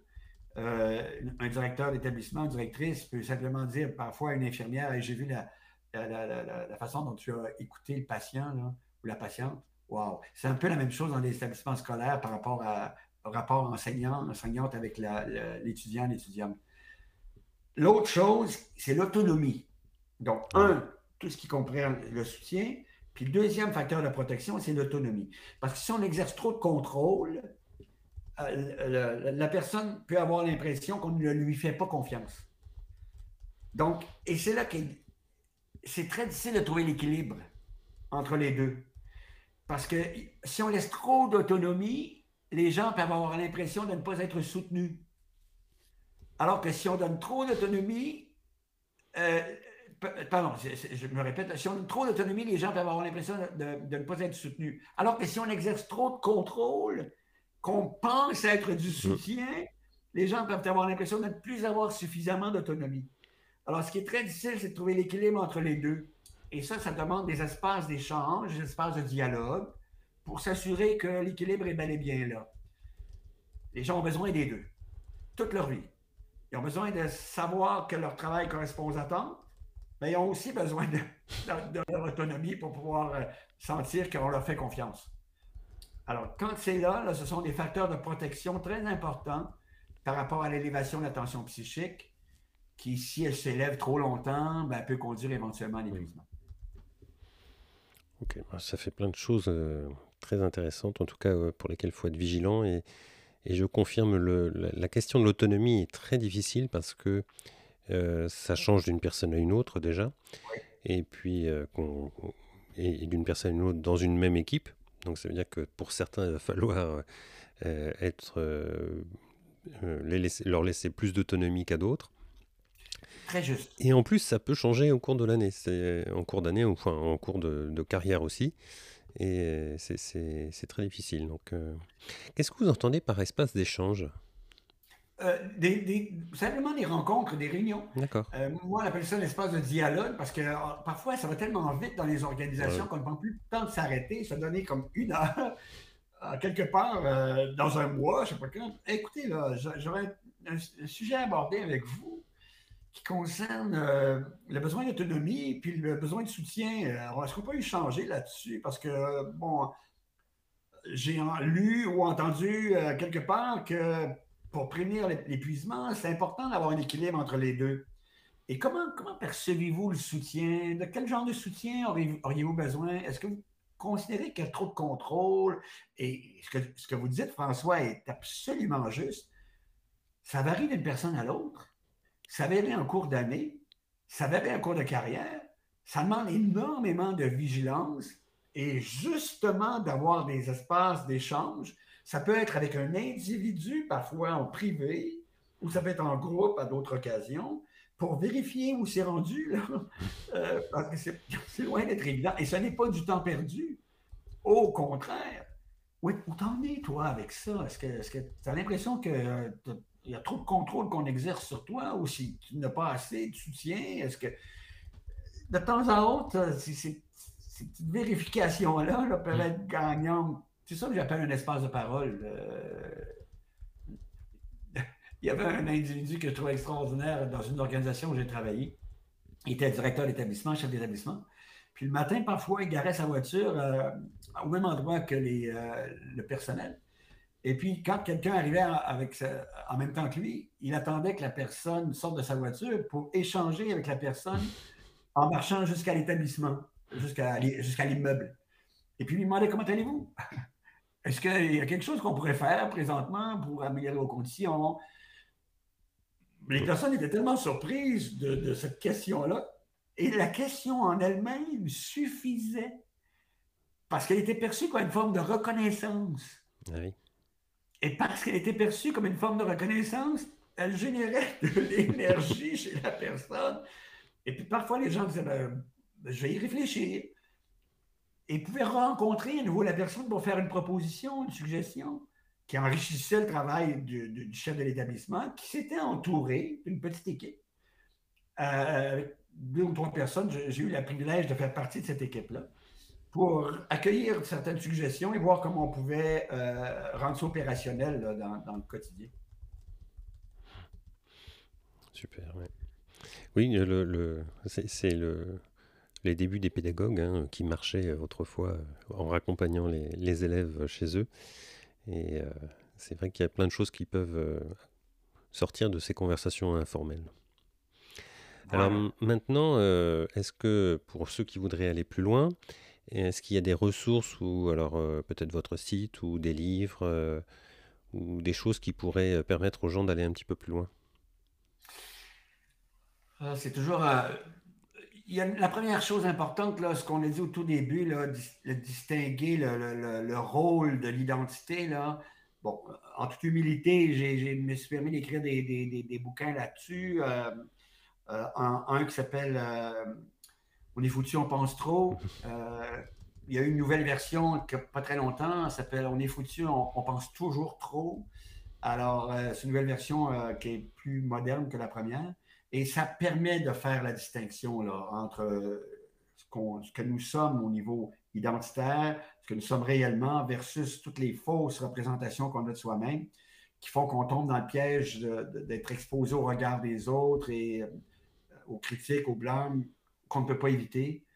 Euh, un directeur d'établissement, une directrice peut simplement dire parfois à une infirmière J'ai vu la, la, façon dont tu as écouté le patient ou la patiente. Wow. C'est un peu la même chose dans les établissements scolaires par rapport à, au rapport enseignant-enseignante avec l'étudiant, l'étudiante. L'autre chose, c'est l'autonomie. Donc, un, tout ce qui comprend le soutien. Puis le deuxième facteur de protection, c'est l'autonomie. Parce que si on exerce trop de contrôle, euh, la personne peut avoir l'impression qu'on ne lui fait pas confiance. Donc, et c'est là que c'est très difficile de trouver l'équilibre entre les deux. Parce que si on laisse trop d'autonomie, les gens peuvent avoir l'impression de ne pas être soutenus. Alors que si on donne trop d'autonomie, euh, pardon, je, me répète, si on donne trop d'autonomie, les gens peuvent avoir l'impression de, de, ne pas être soutenus. Alors que si on exerce trop de contrôle, qu'on pense être du mm. soutien, les gens peuvent avoir l'impression de ne plus avoir suffisamment d'autonomie. Alors, ce qui est très difficile, c'est de trouver l'équilibre entre les deux. Et ça, ça demande des espaces d'échange, des espaces de dialogue pour s'assurer que l'équilibre est bel et bien là. Les gens ont besoin des deux, toute leur vie. Ils ont besoin de savoir que leur travail correspond aux attentes, mais ils ont aussi besoin de, leur autonomie pour pouvoir euh, sentir qu'on leur fait confiance. Alors, quand c'est là, ce sont des facteurs de protection très importants par rapport à l'élévation de la tension psychique, qui, si elle s'élève trop longtemps, ben, peut conduire éventuellement à l'épuisement. Ok, ben, ça fait plein de choses euh, très intéressantes, en tout cas euh, pour lesquelles il faut être vigilant. Et, je confirme, la, question de l'autonomie est très difficile parce que euh, ça change d'une personne à une autre déjà. Et puis, et d'une personne à une autre dans une même équipe. Donc ça veut dire que pour certains, il va falloir euh, être, euh, euh, leur laisser plus d'autonomie qu'à d'autres. Très juste. Et en plus, ça peut changer au cours de l'année, c'est en cours d'année, enfin en cours de, carrière aussi. Et c'est très difficile. Donc, qu'est-ce que vous entendez par espace d'échange? Euh, des, simplement des rencontres, des réunions. D'accord. Euh, moi, on appelle ça l'espace de dialogue parce que euh, parfois, ça va tellement vite dans les organisations qu'on ne prend plus le temps de s'arrêter, se donner comme une heure, quelque part dans un mois, je ne sais pas quand. Écoutez, là, j'aurais un, sujet à aborder avec vous qui concerne le besoin d'autonomie puis le besoin de soutien. Est-ce qu'on peut échanger là-dessus? Parce que, bon, j'ai lu ou entendu quelque part que pour prévenir l'épuisement, c'est important d'avoir un équilibre entre les deux. Et comment, comment percevez-vous le soutien? De quel genre de soutien auriez-vous besoin? Est-ce que vous considérez qu'il y a trop de contrôle? Et ce que vous dites, François, est absolument juste. Ça varie d'une personne à l'autre. Ça varie en cours d'année. Ça varie en cours de carrière. Ça demande énormément de vigilance et justement d'avoir des espaces d'échange ça peut être avec un individu, parfois en privé, ou ça peut être en groupe à d'autres occasions, pour vérifier où c'est rendu, là, euh, parce que c'est loin d'être évident. Et ce n'est pas du temps perdu. Au contraire. où t'en es, toi, avec ça? Est-ce que tu as l'impression qu'il euh, y a trop de contrôle qu'on exerce sur toi ou si tu n'as pas assez de soutien? Est-ce que de temps à autre, ces, petites vérifications-là là, peuvent être gagnantes c'est ça que j'appelle un espace de parole. Euh. Il y avait un individu que je trouvais extraordinaire dans une organisation où j'ai travaillé. Il était directeur d'établissement, chef d'établissement. Puis le matin, parfois, il garait sa voiture euh, au même endroit que euh, le personnel. Et puis, quand quelqu'un arrivait avec en même temps que lui, il attendait que la personne sorte de sa voiture pour échanger avec la personne en marchant jusqu'à l'établissement, jusqu'à l'immeuble. Et puis, il lui demandait comment allez-vous? Est-ce qu'il y a quelque chose qu'on pourrait faire présentement pour améliorer vos conditions? Les personnes étaient tellement surprises de, cette question-là. Et la question en elle-même suffisait parce qu'elle était perçue comme une forme de reconnaissance. Et parce qu'elle était perçue comme une forme de reconnaissance, elle générait de l'énergie chez la personne. Et puis parfois, les gens disaient, ben, je vais y réfléchir et pouvait rencontrer à nouveau la personne pour faire une proposition, une suggestion qui enrichissait le travail du, chef de l'établissement, qui s'était entouré d'une petite équipe. Euh, avec deux ou trois personnes, j'ai eu le privilège de faire partie de cette équipe-là pour accueillir certaines suggestions et voir comment on pouvait euh, rendre ça opérationnel dans, le quotidien. Super, Oui, le, le c'est le, les débuts des pédagogues hein, qui marchaient autrefois en raccompagnant les, les élèves chez eux. Et c'est vrai qu'il y a plein de choses qui peuvent sortir de ces conversations informelles. Alors maintenant, euh, est-ce que pour ceux qui voudraient aller plus loin, est-ce qu'il y a des ressources ou alors euh, peut-être votre site ou des livres euh, ou des choses qui pourraient permettre aux gens d'aller un petit peu plus loin? Ah, C'est toujours. y a la première chose importante, là, ce qu'on a dit au tout début, là, distinguer le, rôle de l'identité. Là. Bon, en toute humilité, je me suis permis d'écrire des, des, bouquins là-dessus. Euh, un, qui s'appelle euh, On est foutu, on pense trop. Euh, il y a eu une nouvelle version qui pas très longtemps, elle s'appelle On est foutu, on, pense toujours trop. Alors, c'est une nouvelle version qui est plus moderne que la première. Et ça permet de faire la distinction là, entre ce, ce, que nous sommes au niveau identitaire, ce que nous sommes réellement, versus toutes les fausses représentations qu'on a de soi-même, qui font qu'on tombe dans le piège d'être exposé au regard des autres et aux critiques, aux blâmes qu'on ne peut pas éviter.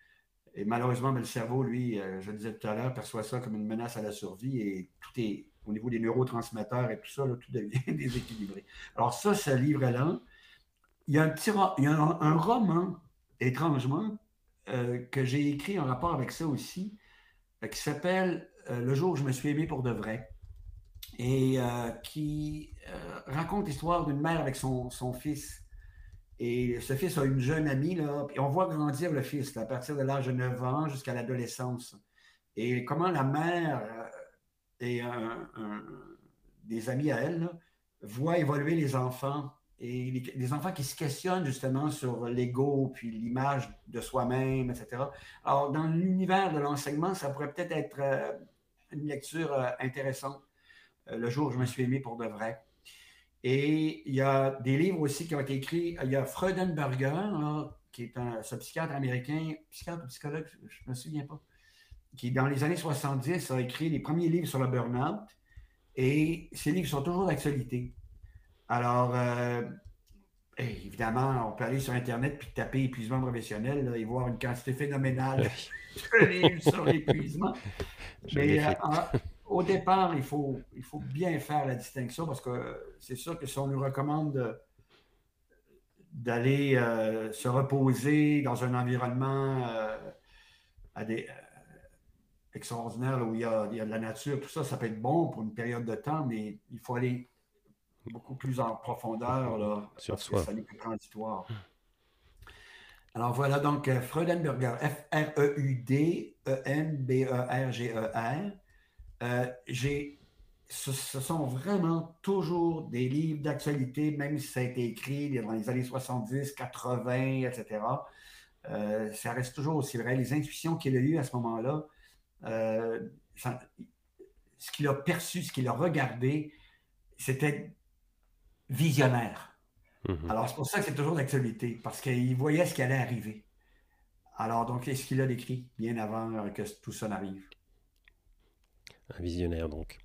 Et malheureusement, le cerveau, lui, euh, je le disais tout à l'heure, perçoit ça comme une menace à la survie et tout est au niveau des neurotransmetteurs et tout ça, tout devient déséquilibré. Alors ça, ce livre-là, il y a un petit il y a un, roman, étrangement, euh, que j'ai écrit en rapport avec ça aussi, euh, qui s'appelle Le jour où je me suis aimé pour de vrai et qui raconte l'histoire d'une mère avec son fils et ce fils a une jeune amie, là, et on voit grandir le fils à partir de l'âge de 9 ans jusqu'à l'adolescence. Et comment la mère euh, et des amis à elle voient évoluer les enfants et les, enfants qui se questionnent justement sur l'ego, puis l'image de soi-même, etc. Alors, dans l'univers de l'enseignement, ça pourrait peut-être être, euh, une lecture euh, intéressante. le jour où je me suis aimé pour de vrai. Et il y a des livres aussi qui ont été écrits. Il y a Freudenberger, qui est un, psychiatre américain, psychiatre ou psychologue, je ne me souviens pas, qui, dans les années 70, a écrit les premiers livres sur le burn-out. Et ces livres sont toujours d'actualité. Alors, euh, évidemment, on peut aller sur Internet puis taper épuisement professionnel et voir une quantité phénoménale de livres sur l'épuisement. Mais au départ, il faut, il faut bien faire la distinction parce que c'est sûr que si on nous recommande d'aller euh, se reposer dans un environnement euh, euh, extraordinaire où il y, a, de la nature, tout ça, ça peut être bon pour une période de temps, mais il faut aller beaucoup plus en profondeur là, sur soi. ça n'est que transitoire. Alors voilà donc Freudenberger, F-R-E-U-D-E-N-B-E-R-G-E-R. Euh, j'ai, ce, sont vraiment toujours des livres d'actualité, même si ça a été écrit dans les années 70, 80, etc. ça reste toujours aussi vrai. Les intuitions qu'il a eues à ce moment-là, euh, ce qu'il a perçu, ce qu'il a regardé, c'était visionnaire. Mm-hmm. Alors, c'est pour ça que c'est toujours d'actualité, parce qu'il voyait ce qui allait arriver. Alors, donc, est-ce qu'il a décrit bien avant que tout ça n'arrive? Un visionnaire donc.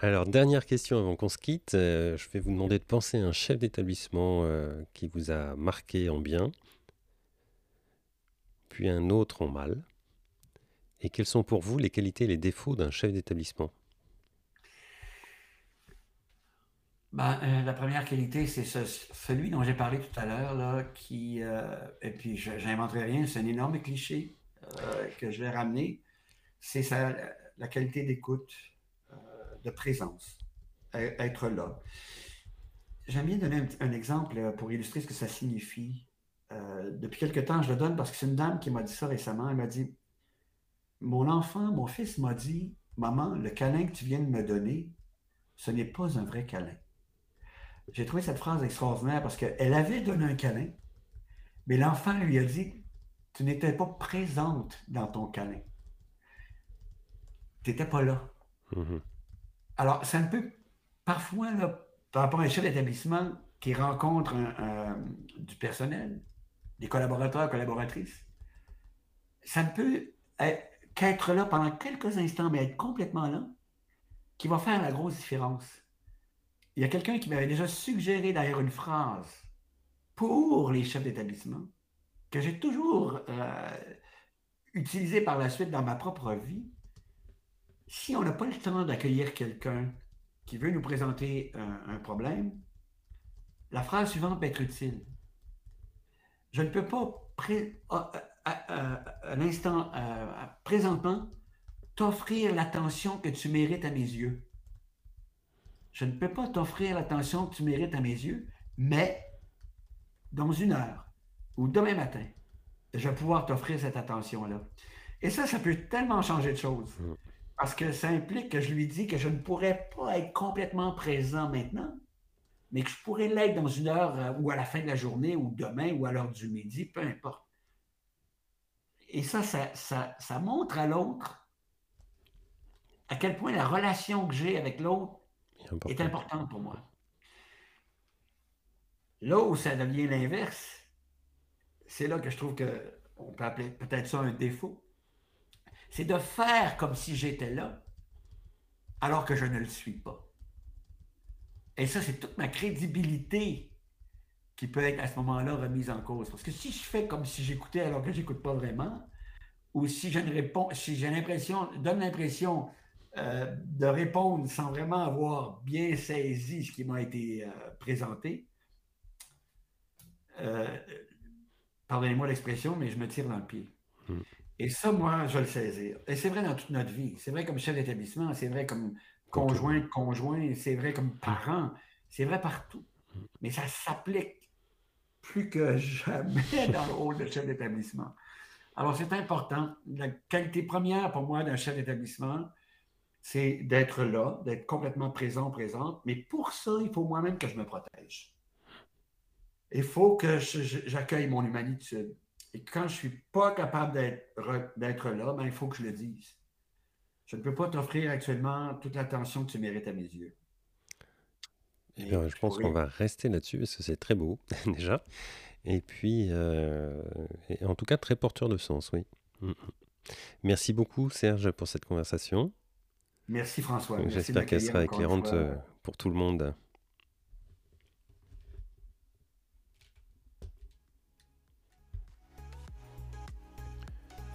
Alors, dernière question avant qu'on se quitte. Euh, je vais vous demander de penser à un chef d'établissement euh, qui vous a marqué en bien, puis un autre en mal. Et quelles sont pour vous les qualités et les défauts d'un chef d'établissement? Ben, euh, La première qualité, c'est celui dont j'ai parlé tout à l'heure, qui, et puis je n'inventerai rien, c'est un énorme cliché que je vais ramener. C'est ça la qualité d'écoute, euh, de présence, être là. J'aime bien donner un, exemple euh, pour illustrer ce que ça signifie. Euh, depuis quelque temps, je le donne parce que c'est une dame qui m'a dit ça récemment. Elle m'a dit Mon enfant, mon fils m'a dit Maman, le câlin que tu viens de me donner, ce n'est pas un vrai câlin. J'ai trouvé cette phrase extraordinaire parce qu'elle avait donné un câlin, mais l'enfant lui a dit Tu n'étais pas présente dans ton câlin tu n'étais pas là. Mm-hmm. Alors, c'est un peu, parfois, là, par rapport à un chef d'établissement qui rencontre du personnel, des collaborateurs, collaboratrices, ça ne peut qu'être là pendant quelques instants, mais être complètement là, qui va faire la grosse différence. Il y a quelqu'un qui m'avait déjà suggéré derrière une phrase pour les chefs d'établissement, que j'ai toujours euh, utilisé par la suite dans ma propre vie, si on n'a pas le temps d'accueillir quelqu'un qui veut nous présenter un, problème, la phrase suivante peut être utile. Je ne peux pas, à, l'instant présentement, t'offrir l'attention que tu mérites à mes yeux. Je ne peux pas t'offrir l'attention que tu mérites à mes yeux, mais dans une heure ou demain matin, je vais pouvoir t'offrir cette attention-là. Et ça, ça peut tellement changer de choses. Parce que ça implique que je lui dis que je ne pourrais pas être complètement présent maintenant, mais que je pourrais l'être dans une heure euh, ou à la fin de la journée ou demain ou à l'heure du midi, peu importe. Et ça, ça, ça, montre à l'autre à quel point la relation que j'ai avec l'autre est importante pour moi. Là où ça devient l'inverse, c'est là que je trouve qu'on peut appeler peut-être ça un défaut c'est de faire comme si j'étais là, alors que je ne le suis pas. Et ça, c'est toute ma crédibilité qui peut être à ce moment-là remise en cause. Parce que si je fais comme si j'écoutais alors que je n'écoute pas vraiment, ou si je ne réponds, si j'ai l'impression, donne l'impression euh, de répondre sans vraiment avoir bien saisi ce qui m'a été euh, présenté, euh, pardonnez-moi l'expression, mais je me tire dans le pied. Hmm. Et ça, moi, je le saisir. Et c'est vrai dans toute notre vie. C'est vrai comme chef d'établissement, c'est vrai comme conjoint conjoint, c'est vrai comme parent, c'est vrai partout. Mais ça s'applique plus que jamais dans le rôle de chef d'établissement. Alors, c'est important. La qualité première pour moi d'un chef d'établissement, c'est d'être là, d'être complètement présent, présente. Mais pour ça, il faut moi-même que je me protège. Il faut que j'accueille mon humanité. Et quand je ne suis pas capable d'être là, ben, il faut que je le dise. Je ne peux pas t'offrir actuellement toute l'attention que tu mérites à mes yeux. Eh bien, je pense qu'on va rester là-dessus parce que c'est très beau déjà. Et puis, euh, en tout cas, très porteur de sens, oui. Mm, mm. Merci beaucoup, Serge, pour cette conversation. Merci, François. J'espère qu'elle sera éclairante euh, pour tout le monde.